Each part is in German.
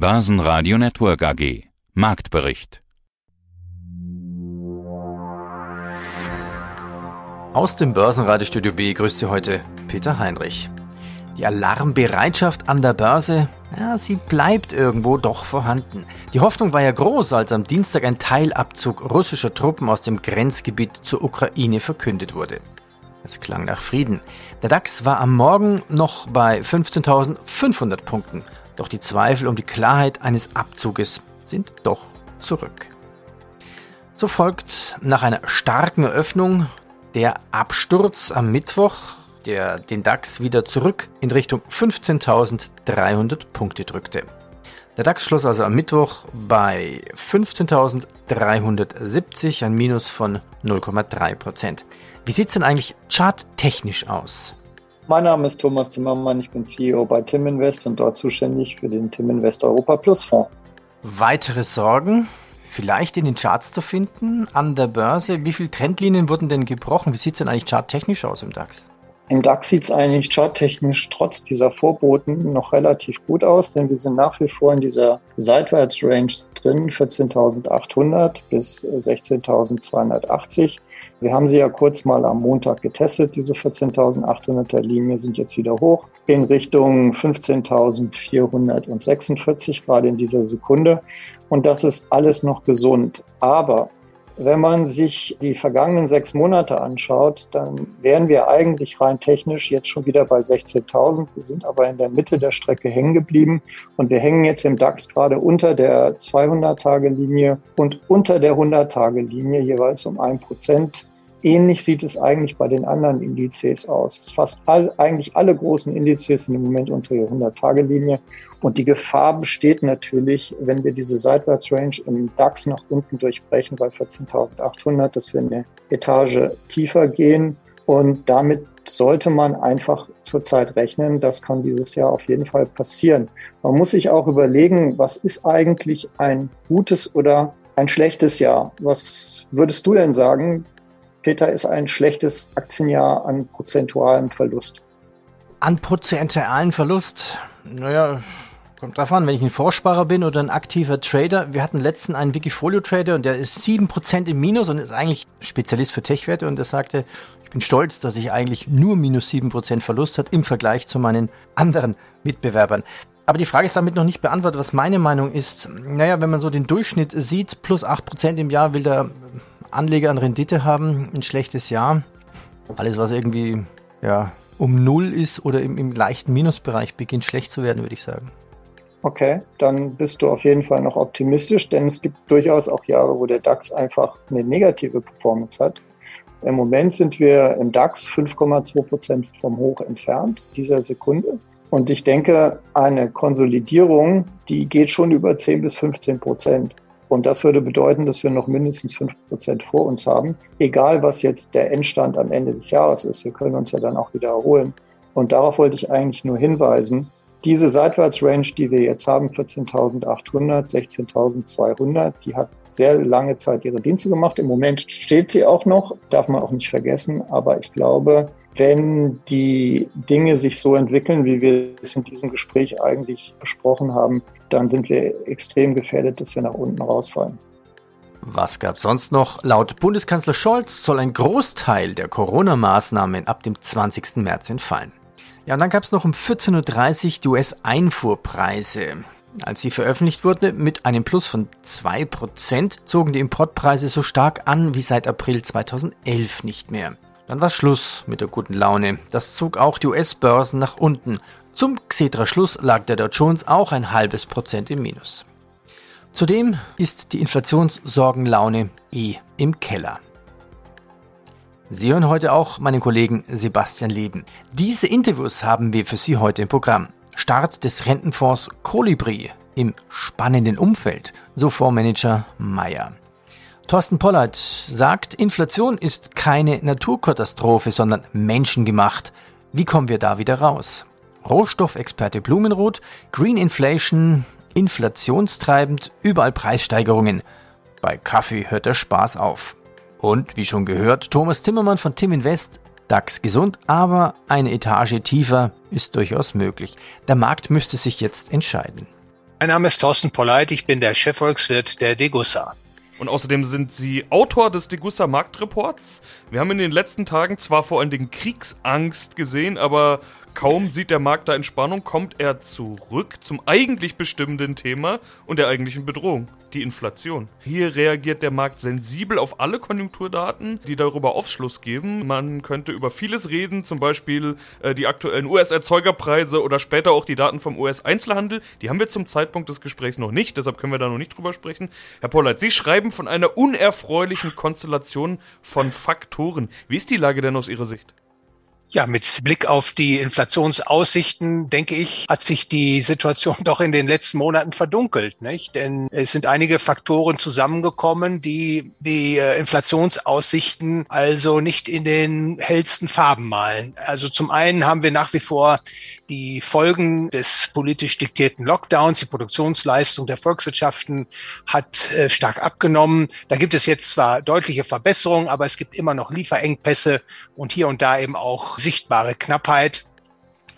Börsenradio Network AG. Marktbericht. Aus dem Börsenradiostudio B grüßt Sie heute Peter Heinrich. Die Alarmbereitschaft an der Börse, ja, sie bleibt irgendwo doch vorhanden. Die Hoffnung war ja groß, als am Dienstag ein Teilabzug russischer Truppen aus dem Grenzgebiet zur Ukraine verkündet wurde. Es klang nach Frieden. Der DAX war am Morgen noch bei 15.500 Punkten, doch die Zweifel um die Klarheit eines Abzuges sind doch zurück. So folgt nach einer starken Eröffnung der Absturz am Mittwoch der den DAX wieder zurück in Richtung 15.300 Punkte drückte. Der DAX schloss also am Mittwoch bei 15.370, ein Minus von 0,3 Prozent. Wie sieht es denn eigentlich charttechnisch aus? Mein Name ist Thomas Timmermann, ich bin CEO bei Tim Invest und dort zuständig für den Tim Invest Europa Plus Fonds. Weitere Sorgen? Vielleicht in den Charts zu finden an der Börse. Wie viele Trendlinien wurden denn gebrochen? Wie sieht es denn eigentlich charttechnisch aus im DAX? Im DAX sieht es eigentlich charttechnisch trotz dieser Vorboten noch relativ gut aus, denn wir sind nach wie vor in dieser Seitwärtsrange drin, 14.800 bis 16.280. Wir haben sie ja kurz mal am Montag getestet, diese 14.800er Linie sind jetzt wieder hoch in Richtung 15.446 gerade in dieser Sekunde. Und das ist alles noch gesund. Aber wenn man sich die vergangenen sechs Monate anschaut, dann wären wir eigentlich rein technisch jetzt schon wieder bei 16.000. Wir sind aber in der Mitte der Strecke hängen geblieben und wir hängen jetzt im DAX gerade unter der 200-Tage-Linie und unter der 100-Tage-Linie jeweils um ein Prozent. Ähnlich sieht es eigentlich bei den anderen Indizes aus. Fast all, eigentlich alle großen Indizes sind im Moment unter der 100-Tage-Linie. Und die Gefahr besteht natürlich, wenn wir diese Seitwärtsrange im DAX nach unten durchbrechen bei 14.800, dass wir eine Etage tiefer gehen. Und damit sollte man einfach zurzeit rechnen. Das kann dieses Jahr auf jeden Fall passieren. Man muss sich auch überlegen, was ist eigentlich ein gutes oder ein schlechtes Jahr? Was würdest du denn sagen? Peter, ist ein schlechtes Aktienjahr an prozentualem Verlust. An prozentualen Verlust? Naja, kommt drauf an, wenn ich ein Vorsparer bin oder ein aktiver Trader. Wir hatten letzten einen Wikifolio-Trader und der ist 7% im Minus und ist eigentlich Spezialist für Tech-Werte und der sagte, ich bin stolz, dass ich eigentlich nur minus 7% Verlust hat im Vergleich zu meinen anderen Mitbewerbern. Aber die Frage ist damit noch nicht beantwortet, was meine Meinung ist. Naja, wenn man so den Durchschnitt sieht, plus 8% im Jahr will der Anleger an Rendite haben, ein schlechtes Jahr. Alles, was irgendwie ja, um Null ist oder im, im leichten Minusbereich beginnt schlecht zu werden, würde ich sagen. Okay, dann bist du auf jeden Fall noch optimistisch, denn es gibt durchaus auch Jahre, wo der DAX einfach eine negative Performance hat. Im Moment sind wir im DAX 5,2 Prozent vom Hoch entfernt, dieser Sekunde. Und ich denke, eine Konsolidierung, die geht schon über 10 bis 15 Prozent. Und das würde bedeuten, dass wir noch mindestens fünf Prozent vor uns haben, egal was jetzt der Endstand am Ende des Jahres ist. Wir können uns ja dann auch wieder erholen. Und darauf wollte ich eigentlich nur hinweisen. Diese Seitwärtsrange, die wir jetzt haben, 14.800, 16.200, die hat sehr lange Zeit ihre Dienste gemacht. Im Moment steht sie auch noch, darf man auch nicht vergessen. Aber ich glaube, wenn die Dinge sich so entwickeln, wie wir es in diesem Gespräch eigentlich besprochen haben, dann sind wir extrem gefährdet, dass wir nach unten rausfallen. Was gab sonst noch? Laut Bundeskanzler Scholz soll ein Großteil der Corona-Maßnahmen ab dem 20. März entfallen. Ja, und dann gab es noch um 14.30 Uhr die US-Einfuhrpreise. Als sie veröffentlicht wurde, mit einem Plus von 2%, zogen die Importpreise so stark an wie seit April 2011 nicht mehr. Dann war Schluss mit der guten Laune. Das zog auch die US-Börsen nach unten. Zum Xetra-Schluss lag der Dow Jones auch ein halbes Prozent im Minus. Zudem ist die Inflationssorgenlaune eh im Keller. Sie hören heute auch meinen Kollegen Sebastian Leben. Diese Interviews haben wir für Sie heute im Programm. Start des Rentenfonds Colibri im spannenden Umfeld, so Fondsmanager Meyer. Thorsten Pollard sagt, Inflation ist keine Naturkatastrophe, sondern menschengemacht. Wie kommen wir da wieder raus? Rohstoffexperte Blumenroth, Green Inflation, inflationstreibend, überall Preissteigerungen. Bei Kaffee hört der Spaß auf. Und wie schon gehört, Thomas Timmermann von Tim Invest, DAX gesund, aber eine Etage tiefer ist durchaus möglich. Der Markt müsste sich jetzt entscheiden. Mein Name ist Thorsten Polleit, ich bin der Chefvolkswirt der Degussa. Und außerdem sind sie Autor des Degussa Marktreports. Wir haben in den letzten Tagen zwar vor allen Dingen Kriegsangst gesehen, aber Kaum sieht der Markt da Entspannung, kommt er zurück zum eigentlich bestimmenden Thema und der eigentlichen Bedrohung, die Inflation. Hier reagiert der Markt sensibel auf alle Konjunkturdaten, die darüber Aufschluss geben. Man könnte über vieles reden, zum Beispiel äh, die aktuellen US-Erzeugerpreise oder später auch die Daten vom US-Einzelhandel. Die haben wir zum Zeitpunkt des Gesprächs noch nicht, deshalb können wir da noch nicht drüber sprechen. Herr Pollert, Sie schreiben von einer unerfreulichen Konstellation von Faktoren. Wie ist die Lage denn aus Ihrer Sicht? Ja, mit Blick auf die Inflationsaussichten, denke ich, hat sich die Situation doch in den letzten Monaten verdunkelt, nicht? Denn es sind einige Faktoren zusammengekommen, die die äh, Inflationsaussichten also nicht in den hellsten Farben malen. Also zum einen haben wir nach wie vor die Folgen des politisch diktierten Lockdowns. Die Produktionsleistung der Volkswirtschaften hat äh, stark abgenommen. Da gibt es jetzt zwar deutliche Verbesserungen, aber es gibt immer noch Lieferengpässe und hier und da eben auch sichtbare Knappheit.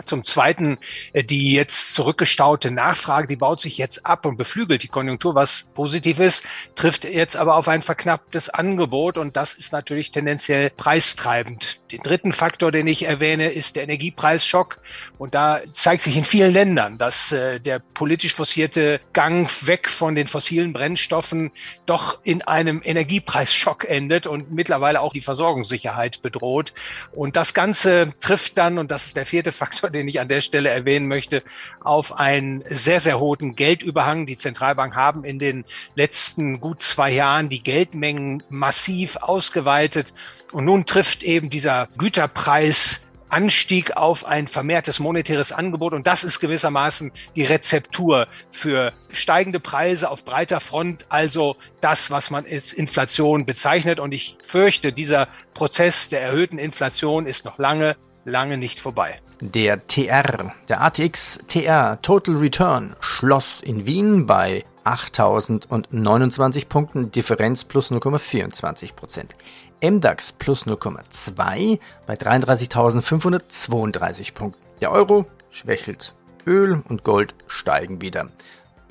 Zum Zweiten, äh, die jetzt zurückgestaute Nachfrage, die baut sich jetzt ab und beflügelt die Konjunktur, was positiv ist, trifft jetzt aber auf ein verknapptes Angebot und das ist natürlich tendenziell preistreibend. Den dritten Faktor, den ich erwähne, ist der Energiepreisschock und da zeigt sich in vielen Ländern, dass äh, der politisch forcierte Gang weg von den fossilen Brennstoffen doch in einem Energiepreisschock endet und mittlerweile auch die Versorgungssicherheit bedroht. Und das Ganze trifft dann, und das ist der vierte Faktor, den ich an der Stelle erwähnen möchte, auf einen sehr, sehr hohen Geldüberhang. Die Zentralbank haben in den letzten gut zwei Jahren die Geldmengen massiv ausgeweitet. Und nun trifft eben dieser Güterpreis Anstieg auf ein vermehrtes monetäres Angebot. Und das ist gewissermaßen die Rezeptur für steigende Preise auf breiter Front, also das, was man als Inflation bezeichnet. Und ich fürchte, dieser Prozess der erhöhten Inflation ist noch lange, lange nicht vorbei. Der TR, der ATX TR Total Return, schloss in Wien bei 8.029 Punkten, Differenz plus 0,24 Prozent. MDAX plus 0,2 bei 33.532 Punkten. Der Euro schwächelt. Öl und Gold steigen wieder.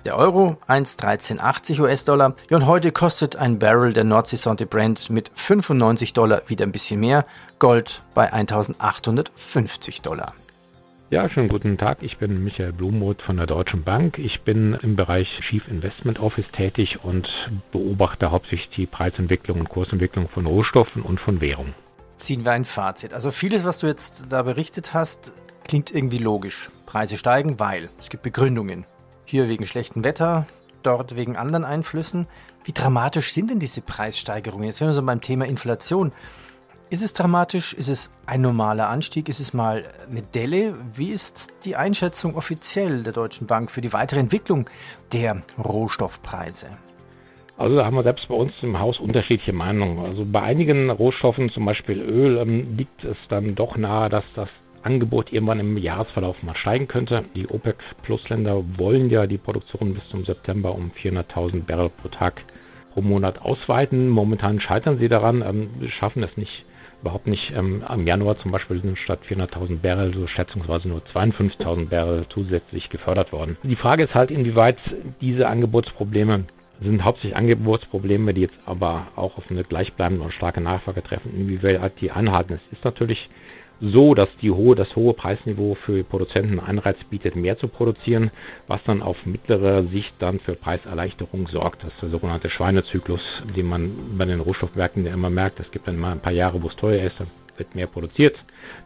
Der Euro 1,1380 US-Dollar. Ja, und heute kostet ein Barrel der Nordsee Sonte Brand mit 95 Dollar wieder ein bisschen mehr. Gold bei 1850 Dollar. Ja, schönen guten Tag. Ich bin Michael Blumroth von der Deutschen Bank. Ich bin im Bereich Chief Investment Office tätig und beobachte hauptsächlich die Preisentwicklung und Kursentwicklung von Rohstoffen und von Währung. Ziehen wir ein Fazit. Also vieles, was du jetzt da berichtet hast, klingt irgendwie logisch. Preise steigen, weil es gibt Begründungen. Hier wegen schlechtem Wetter, dort wegen anderen Einflüssen. Wie dramatisch sind denn diese Preissteigerungen? Jetzt sind wir so beim Thema Inflation. Ist es dramatisch? Ist es ein normaler Anstieg? Ist es mal eine Delle? Wie ist die Einschätzung offiziell der Deutschen Bank für die weitere Entwicklung der Rohstoffpreise? Also da haben wir selbst bei uns im Haus unterschiedliche Meinungen. Also bei einigen Rohstoffen, zum Beispiel Öl, ähm, liegt es dann doch nahe, dass das Angebot irgendwann im Jahresverlauf mal steigen könnte. Die OPEC-Plus-Länder wollen ja die Produktion bis zum September um 400.000 Barrel pro Tag pro Monat ausweiten. Momentan scheitern sie daran, ähm, schaffen es nicht überhaupt nicht. Ähm, Im Januar zum Beispiel sind statt 400.000 Barrel so schätzungsweise nur 52.000 Barrel zusätzlich gefördert worden. Die Frage ist halt, inwieweit diese Angebotsprobleme sind hauptsächlich Angebotsprobleme, die jetzt aber auch auf eine gleichbleibende und starke Nachfrage treffen, inwieweit die anhalten. Es ist natürlich so, dass die hohe, das hohe Preisniveau für Produzenten einen Anreiz bietet, mehr zu produzieren, was dann auf mittlere Sicht dann für Preiserleichterung sorgt. Das ist der sogenannte Schweinezyklus, den man bei den Rohstoffwerken ja immer merkt. Es gibt dann mal ein paar Jahre, wo es teuer ist, dann wird mehr produziert,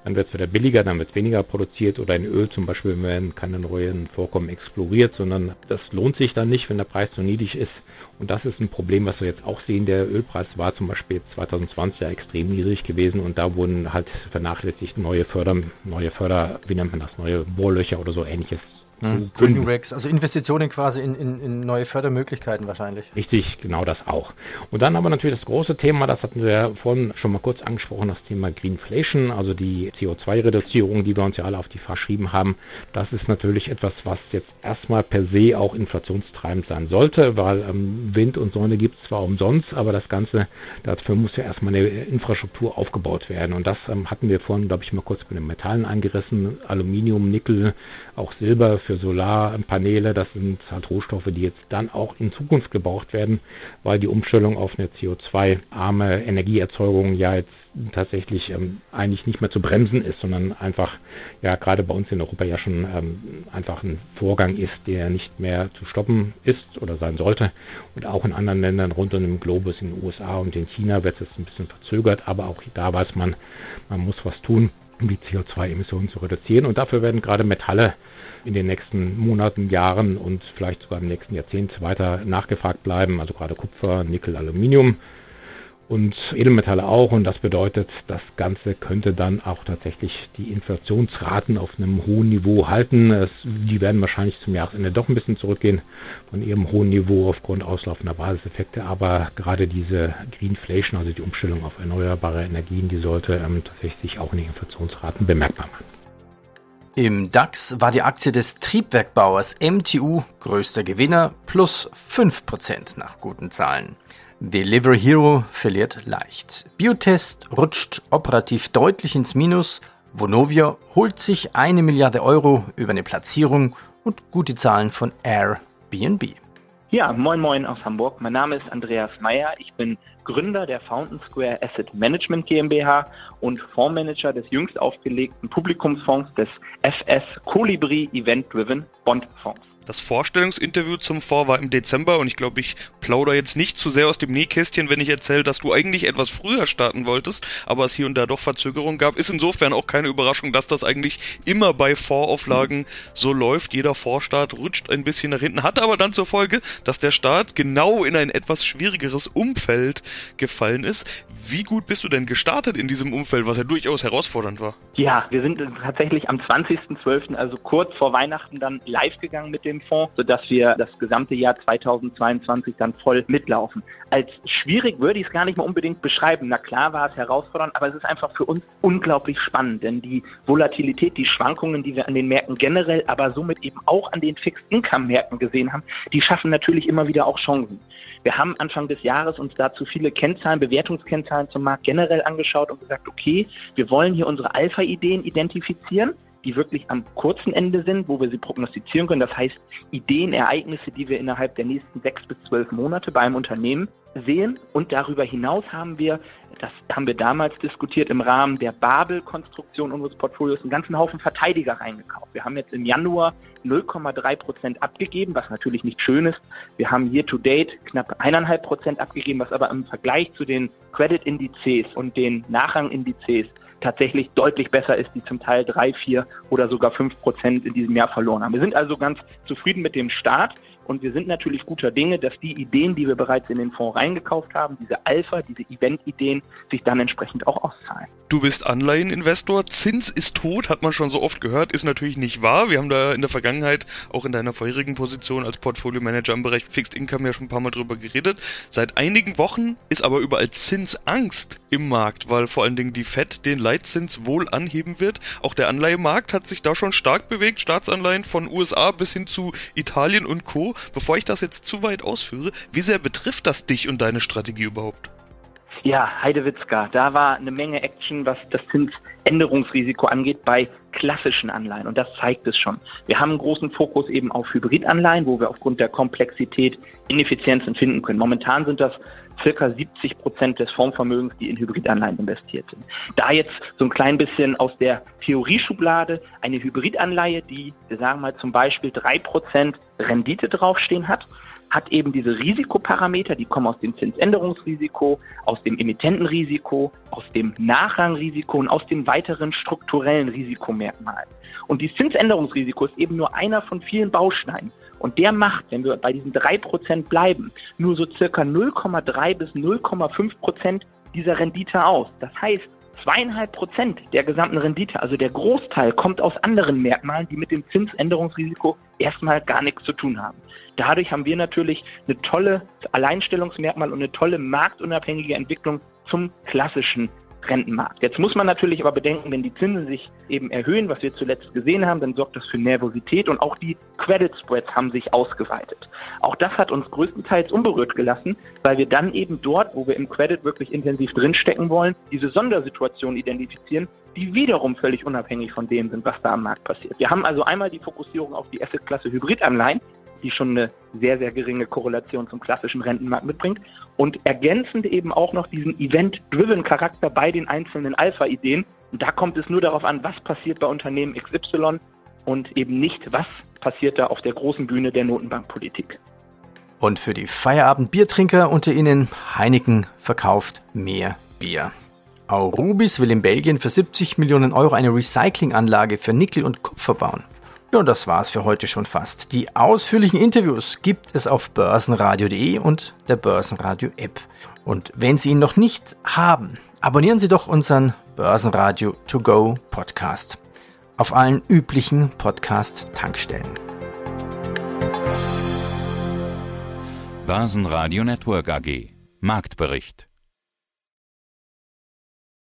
dann wird es wieder billiger, dann wird es weniger produziert oder in Öl zum Beispiel werden keine neuen Vorkommen exploriert, sondern das lohnt sich dann nicht, wenn der Preis zu niedrig ist und das ist ein Problem, was wir jetzt auch sehen. Der Ölpreis war zum Beispiel 2020 ja extrem niedrig gewesen und da wurden halt vernachlässigt neue Förder, neue Förder, wie nennt man das, neue Bohrlöcher oder so ähnliches hm. Drilling Racks, also Investitionen quasi in, in, in, neue Fördermöglichkeiten wahrscheinlich. Richtig, genau das auch. Und dann aber natürlich das große Thema, das hatten wir ja vorhin schon mal kurz angesprochen, das Thema Greenflation, also die CO2-Reduzierung, die wir uns ja alle auf die Fahrt geschrieben haben. Das ist natürlich etwas, was jetzt erstmal per se auch inflationstreibend sein sollte, weil ähm, Wind und Sonne gibt es zwar umsonst, aber das Ganze, dafür muss ja erstmal eine Infrastruktur aufgebaut werden. Und das ähm, hatten wir vorhin, glaube ich, mal kurz bei den Metallen angerissen. Aluminium, Nickel, auch Silber für Solarpaneele. Das sind halt Rohstoffe, die jetzt dann auch in Zukunft gebraucht werden, weil die Umstellung auf eine CO2-arme Energieerzeugung ja jetzt tatsächlich ähm, eigentlich nicht mehr zu bremsen ist, sondern einfach ja gerade bei uns in Europa ja schon ähm, einfach ein Vorgang ist, der nicht mehr zu stoppen ist oder sein sollte. Und auch in anderen Ländern rund um den Globus, in den USA und in China wird es ein bisschen verzögert, aber auch da weiß man, man muss was tun, die CO2-Emissionen zu reduzieren. Und dafür werden gerade Metalle in den nächsten Monaten, Jahren und vielleicht sogar im nächsten Jahrzehnt weiter nachgefragt bleiben. Also gerade Kupfer, Nickel, Aluminium und Edelmetalle auch. Und das bedeutet, das Ganze könnte dann auch tatsächlich die Inflationsraten auf einem hohen Niveau halten. Es, die werden wahrscheinlich zum Jahresende doch ein bisschen zurückgehen von ihrem hohen Niveau aufgrund auslaufender Basiseffekte. Aber gerade diese Greenflation, also die Umstellung auf erneuerbare Energien, die sollte ähm, tatsächlich auch in den Inflationsraten bemerkbar machen. Im DAX war die Aktie des Triebwerkbauers MTU größter Gewinner plus 5% nach guten Zahlen. Delivery Hero verliert leicht. Biotest rutscht operativ deutlich ins Minus. Vonovia holt sich eine Milliarde Euro über eine Platzierung und gute Zahlen von Airbnb. Ja, moin moin aus Hamburg. Mein Name ist Andreas Meyer. Ich bin Gründer der Fountain Square Asset Management GmbH und Fondsmanager des jüngst aufgelegten Publikumsfonds des FS Colibri Event Driven Bond Fonds. Das Vorstellungsinterview zum Fonds war im Dezember und ich glaube, ich plaudere jetzt nicht zu sehr aus dem Nähkästchen, wenn ich erzähle, dass du eigentlich etwas früher starten wolltest, aber es hier und da doch Verzögerungen gab. Ist insofern auch keine Überraschung, dass das eigentlich immer bei Fondsauflagen so läuft. Jeder Fondsstart rutscht ein bisschen nach hinten, hat aber dann zur Folge, dass der Start genau in ein etwas schwierigeres Umfeld gefallen ist. Wie gut bist du denn gestartet in diesem Umfeld, was ja durchaus herausfordernd war? Ja, wir sind tatsächlich am 20.12., also kurz vor Weihnachten, dann live gegangen mit dem dem Fonds, sodass wir das gesamte Jahr 2022 dann voll mitlaufen. Als schwierig würde ich es gar nicht mal unbedingt beschreiben. Na klar war es herausfordernd, aber es ist einfach für uns unglaublich spannend, denn die Volatilität, die Schwankungen, die wir an den Märkten generell, aber somit eben auch an den Fixed-Income-Märkten gesehen haben, die schaffen natürlich immer wieder auch Chancen. Wir haben Anfang des Jahres uns dazu viele Kennzahlen, Bewertungskennzahlen zum Markt generell angeschaut und gesagt, okay, wir wollen hier unsere Alpha-Ideen identifizieren die wirklich am kurzen Ende sind, wo wir sie prognostizieren können. Das heißt, Ideen, Ereignisse, die wir innerhalb der nächsten sechs bis zwölf Monate bei einem Unternehmen sehen. Und darüber hinaus haben wir, das haben wir damals diskutiert, im Rahmen der Babel-Konstruktion unseres Portfolios einen ganzen Haufen Verteidiger reingekauft. Wir haben jetzt im Januar 0,3 Prozent abgegeben, was natürlich nicht schön ist. Wir haben year to date knapp 1,5 Prozent abgegeben, was aber im Vergleich zu den Credit-Indizes und den Nachrang-Indizes tatsächlich deutlich besser ist, die zum Teil drei, vier oder sogar fünf Prozent in diesem Jahr verloren haben. Wir sind also ganz zufrieden mit dem Start. Und wir sind natürlich guter Dinge, dass die Ideen, die wir bereits in den Fonds reingekauft haben, diese Alpha, diese Event-Ideen, sich dann entsprechend auch auszahlen. Du bist Anleiheninvestor, Zins ist tot, hat man schon so oft gehört, ist natürlich nicht wahr. Wir haben da in der Vergangenheit auch in deiner vorherigen Position als Portfolio-Manager im Bereich Fixed Income ja schon ein paar Mal drüber geredet. Seit einigen Wochen ist aber überall Zinsangst im Markt, weil vor allen Dingen die FED den Leitzins wohl anheben wird. Auch der Anleihemarkt hat sich da schon stark bewegt, Staatsanleihen von USA bis hin zu Italien und Co. Bevor ich das jetzt zu weit ausführe, wie sehr betrifft das dich und deine Strategie überhaupt? Ja, Heidewitzka, da war eine Menge Action, was das Zinsänderungsrisiko angeht bei klassischen Anleihen. Und das zeigt es schon. Wir haben einen großen Fokus eben auf Hybridanleihen, wo wir aufgrund der Komplexität Ineffizienzen finden können. Momentan sind das circa 70 Prozent des Fondsvermögens, die in Hybridanleihen investiert sind. Da jetzt so ein klein bisschen aus der Theorieschublade eine Hybridanleihe, die, wir sagen mal zum Beispiel drei Prozent Rendite draufstehen hat, hat eben diese Risikoparameter, die kommen aus dem Zinsänderungsrisiko, aus dem Emittentenrisiko, aus dem Nachrangrisiko und aus den weiteren strukturellen Risikomerkmalen. Und dieses Zinsänderungsrisiko ist eben nur einer von vielen Bausteinen. Und der macht, wenn wir bei diesen drei Prozent bleiben, nur so circa 0,3 bis 0,5 Prozent dieser Rendite aus. Das heißt, zweieinhalb Prozent der gesamten Rendite, also der Großteil, kommt aus anderen Merkmalen, die mit dem Zinsänderungsrisiko erstmal gar nichts zu tun haben. Dadurch haben wir natürlich eine tolle Alleinstellungsmerkmal und eine tolle marktunabhängige Entwicklung zum klassischen Rentenmarkt. Jetzt muss man natürlich aber bedenken, wenn die Zinsen sich eben erhöhen, was wir zuletzt gesehen haben, dann sorgt das für Nervosität und auch die Credit Spreads haben sich ausgeweitet. Auch das hat uns größtenteils unberührt gelassen, weil wir dann eben dort, wo wir im Credit wirklich intensiv drinstecken wollen, diese Sondersituation identifizieren, die wiederum völlig unabhängig von dem sind, was da am Markt passiert. Wir haben also einmal die Fokussierung auf die Assetklasse Hybridanleihen, die schon eine sehr, sehr geringe Korrelation zum klassischen Rentenmarkt mitbringt. Und ergänzend eben auch noch diesen Event-driven Charakter bei den einzelnen Alpha-Ideen. Da kommt es nur darauf an, was passiert bei Unternehmen XY und eben nicht, was passiert da auf der großen Bühne der Notenbankpolitik. Und für die Feierabend-Biertrinker unter Ihnen, Heineken verkauft mehr Bier. Aurubis will in Belgien für 70 Millionen Euro eine Recyclinganlage für Nickel und Kupfer bauen. Und das war's für heute schon fast. Die ausführlichen Interviews gibt es auf börsenradio.de und der Börsenradio App. Und wenn Sie ihn noch nicht haben, abonnieren Sie doch unseren Börsenradio To Go Podcast auf allen üblichen Podcast-Tankstellen. Börsenradio Network AG Marktbericht